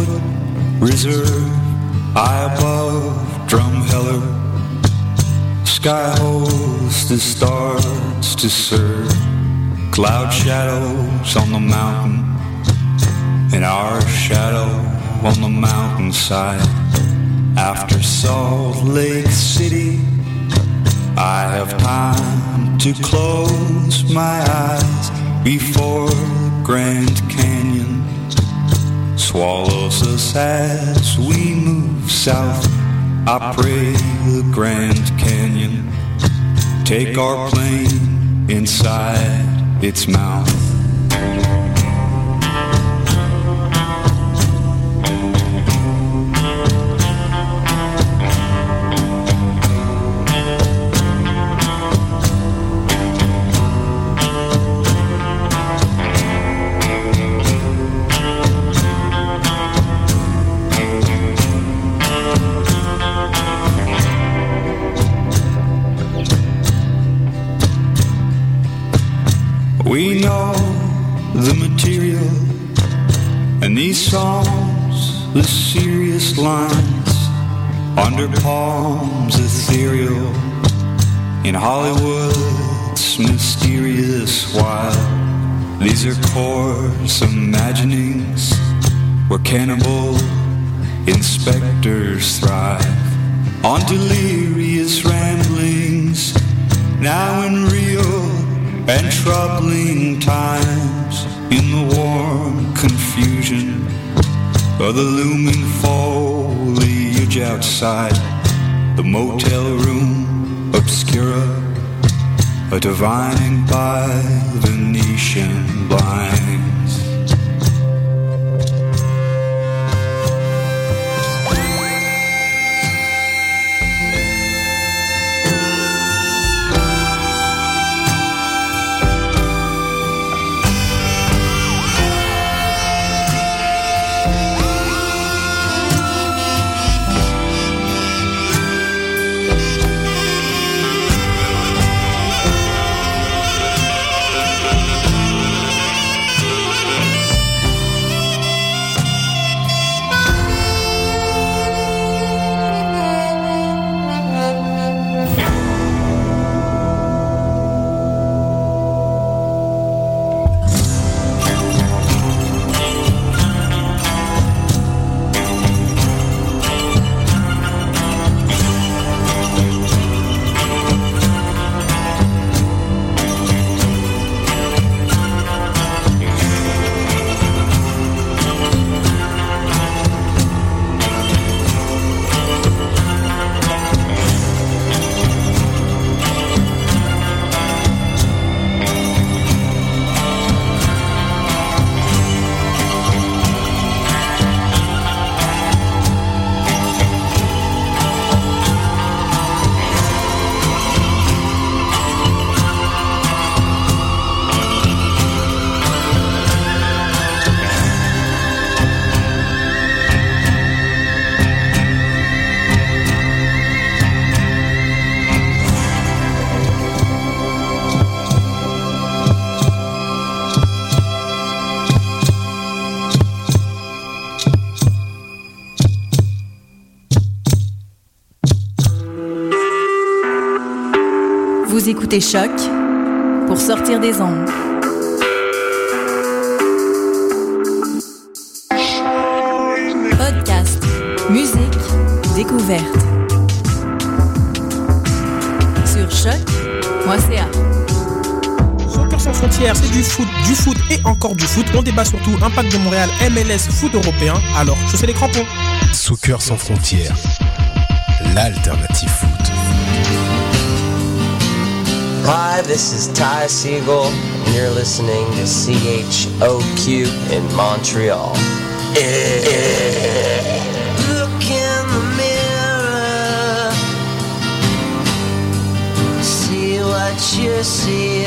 Blackfoot Reserve, high above Drumheller. Sky holds the stars to serve, cloud shadows on the mountain, and our shadow on the mountainside. After Salt Lake City, I have time to close my eyes before Grand Canyon swallows us as we move south. I pray the Grand Canyon take our plane inside its mouth. Under palms ethereal in Hollywood's mysterious wild. These are coarse imaginings where cannibal inspectors thrive on delirious ramblings now in real and troubling times in the warm confusion of the looming foliage outside the motel room obscura, a divining by Venetian blinds. Vous écoutez Choc pour sortir des ondes. Podcast, musique, découverte. Sur choc.ca. Soccer sans frontières, c'est du foot, du foot et encore du foot. On débat surtout impact de Montréal, MLS, foot européen. Alors, chaussez les crampons. Soccer sans frontières, l'alternative foot. Hi, this is Ty Siegel, and you're listening to CHOQ in Montreal. Look in the mirror, see what you see.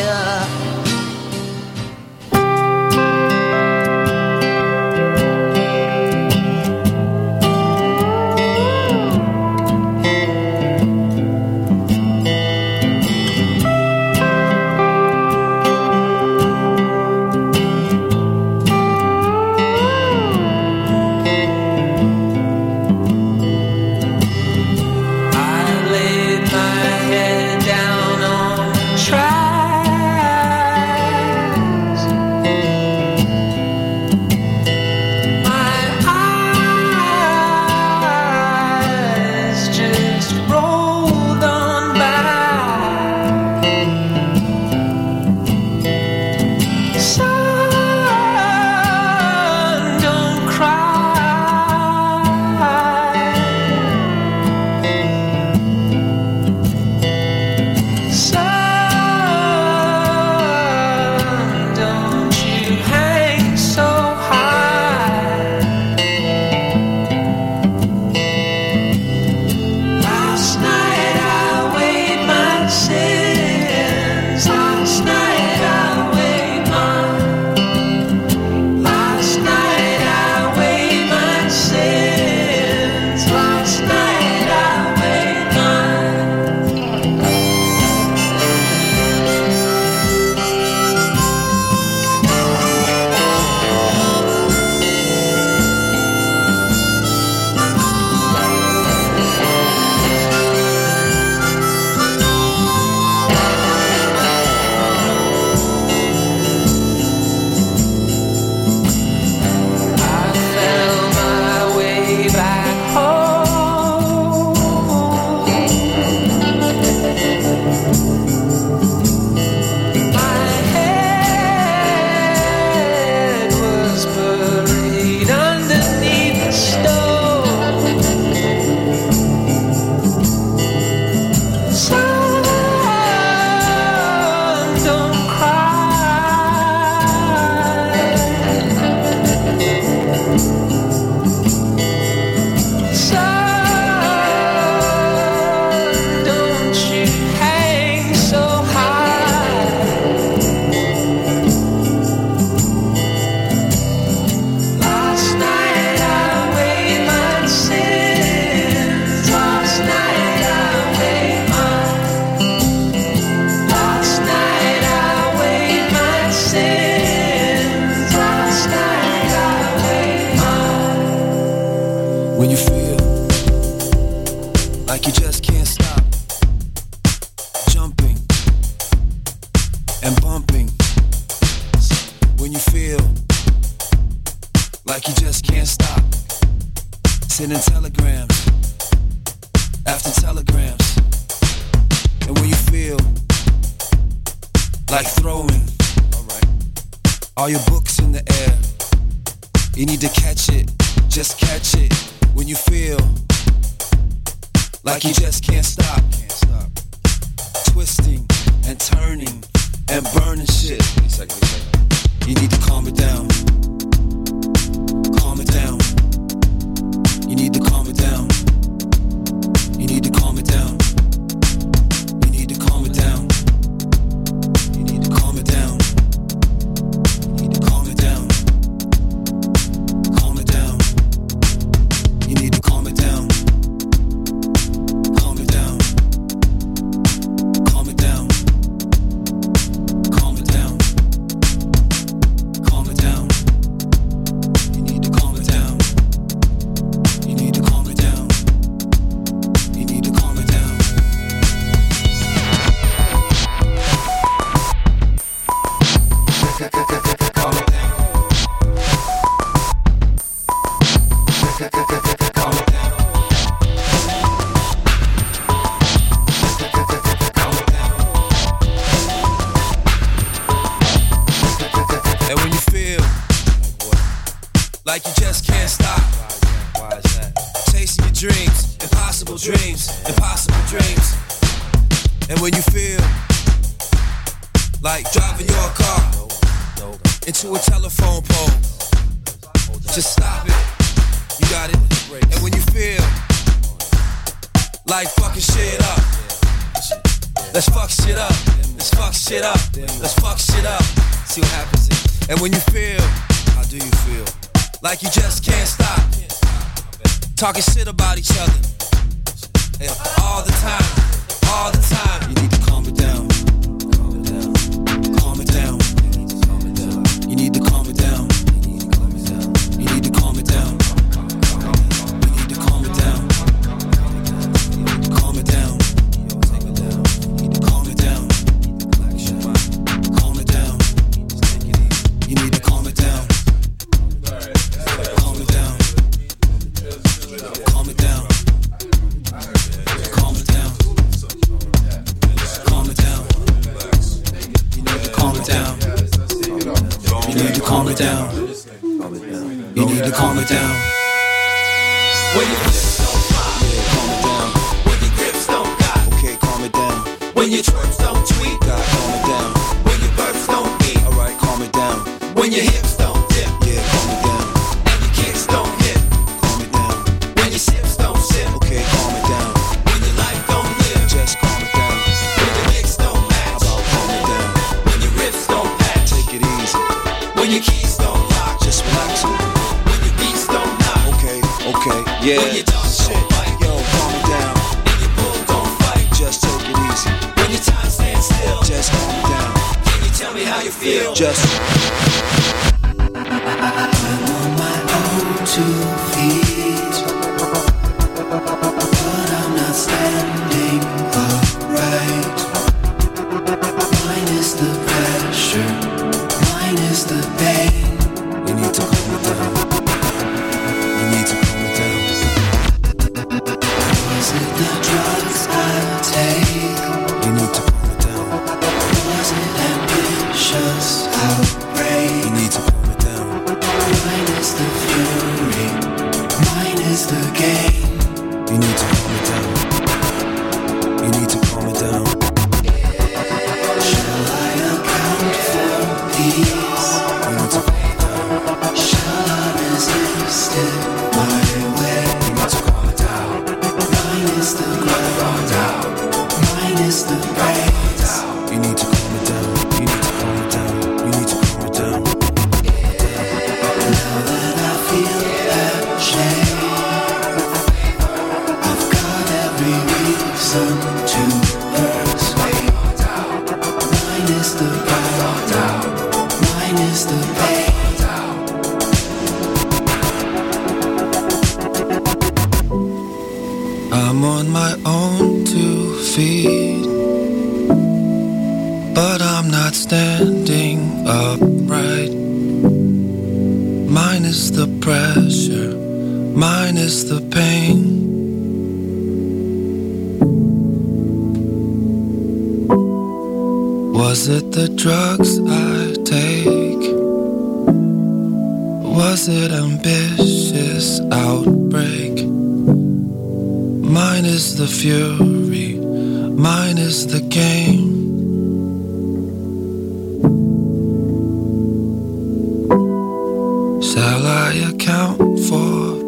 can't stop jumping and bumping when you feel like you just can't stop. Sending telegrams after telegrams, and when you feel like throwing all, right. all your books in the air, you need to catch it. Just catch it when you feel like you just can't stop. Twisting and turning and burning shit. You need to calm it down. just stop it. You got it? And when you feel like fucking shit up, let's fuck shit up. Let's fuck shit up. Let's fuck shit up. See what happens. And when you feel, how do you feel? Like you just can't stop talking shit about each other all the time, all the time. You need to calm it down.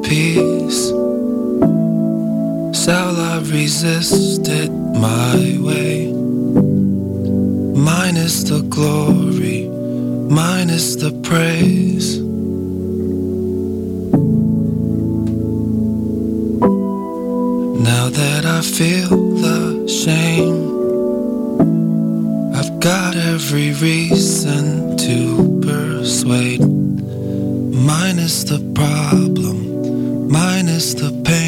Peace? Shall I resist it my way? Mine is the glory, mine is the praise. Now that I feel the shame, I've got every reason to persuade. Mine is the problem, mine is the pain.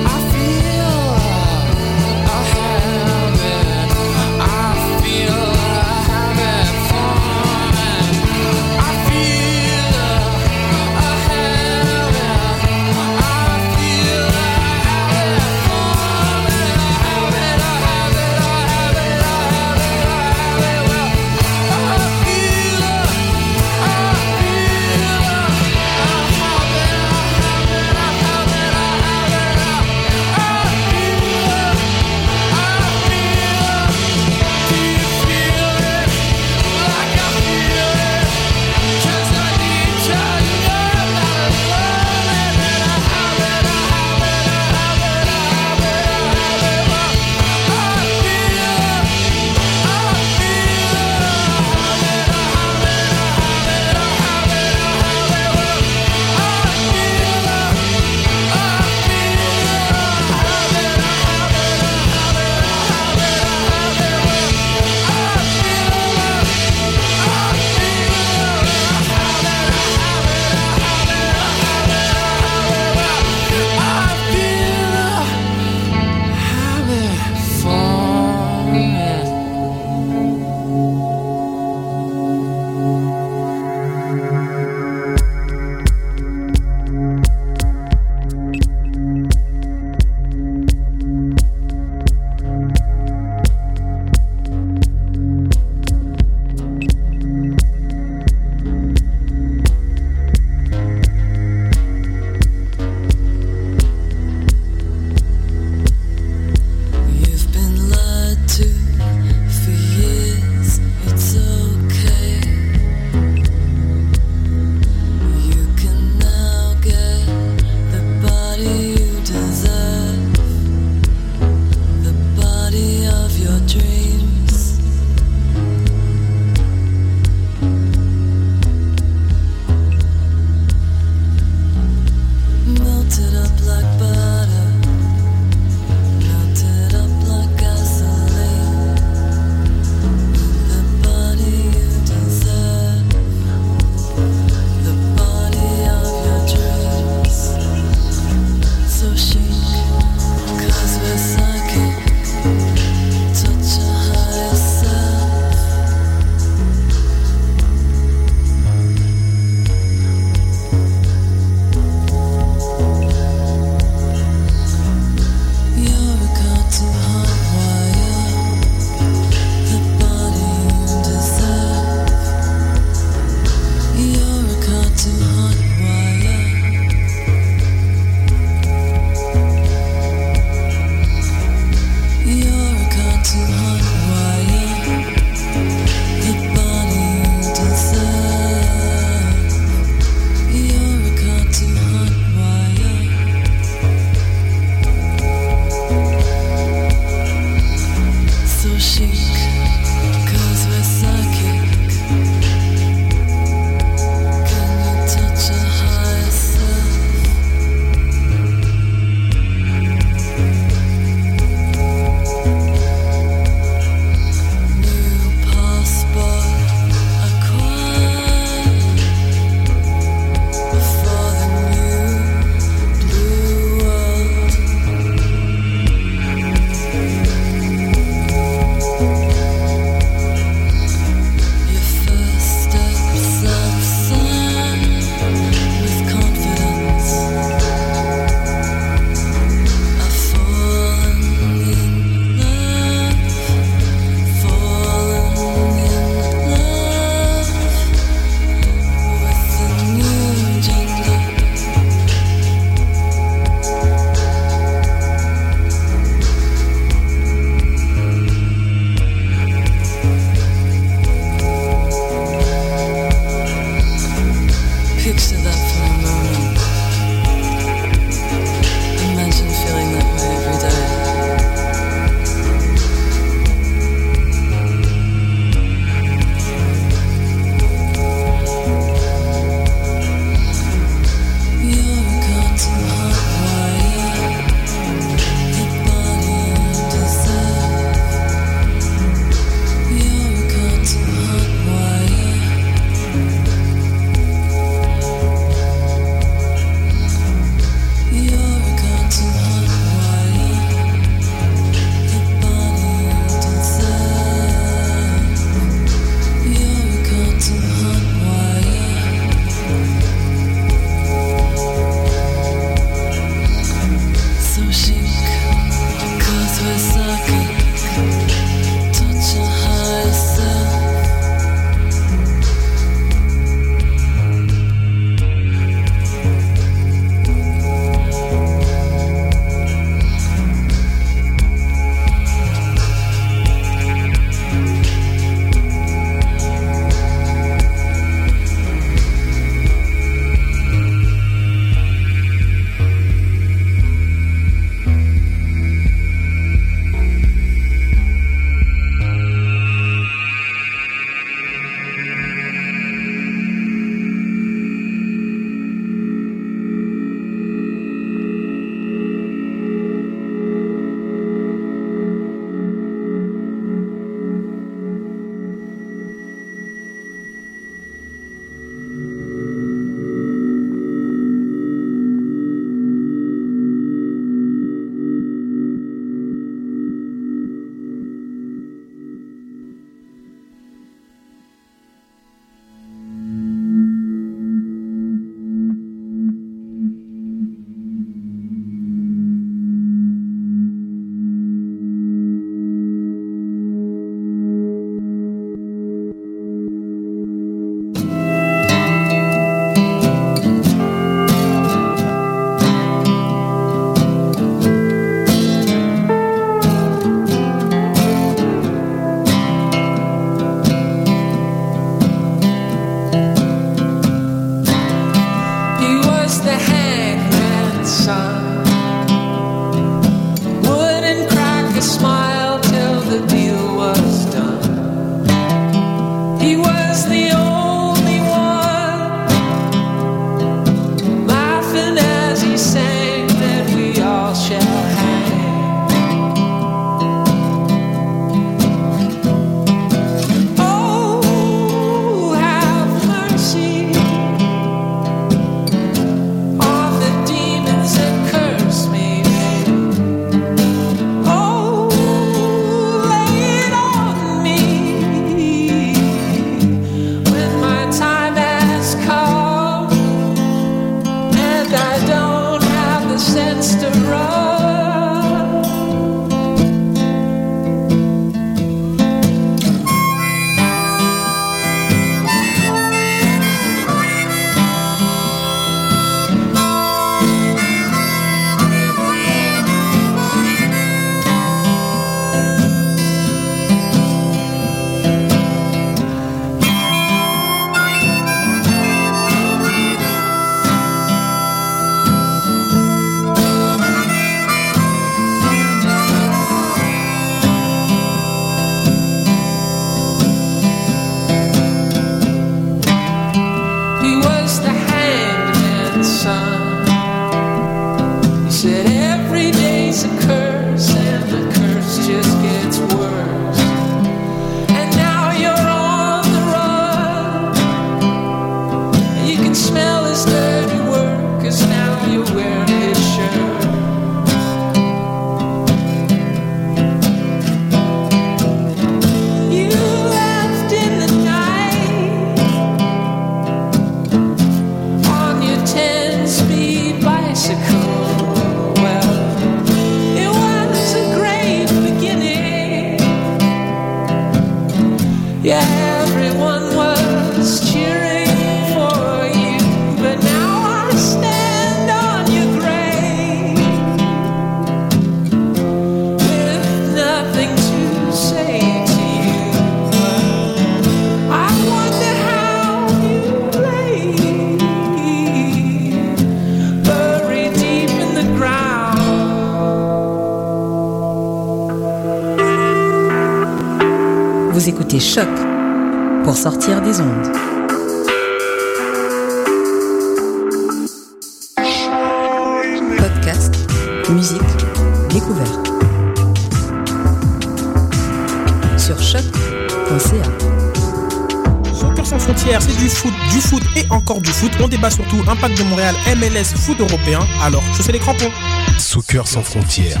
Surtout impact de Montréal, MLS, foot européen. Alors, chaussez les crampons. Soccer sans frontières,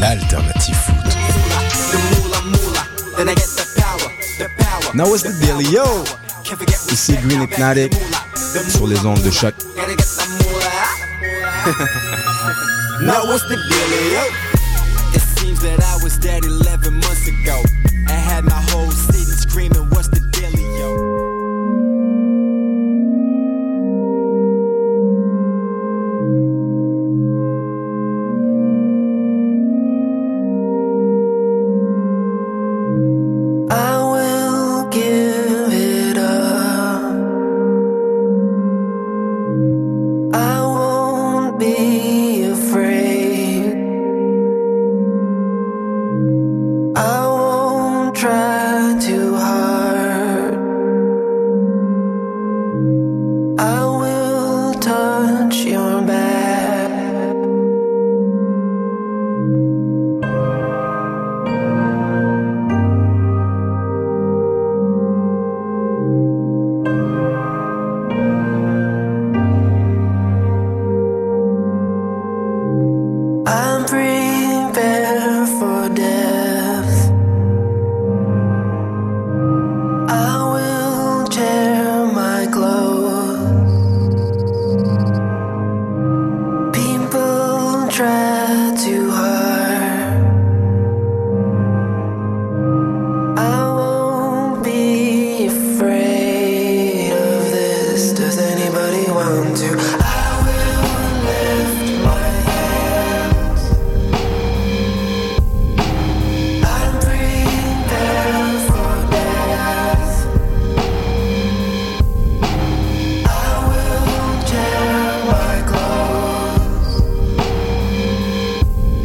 l'alternative foot. Now what's the deal, yo? Ici Green Hypnotic sur les ondes de choc. Now what's the deal, yo? It seems that I was dead 11 months ago. I had my whole city screaming,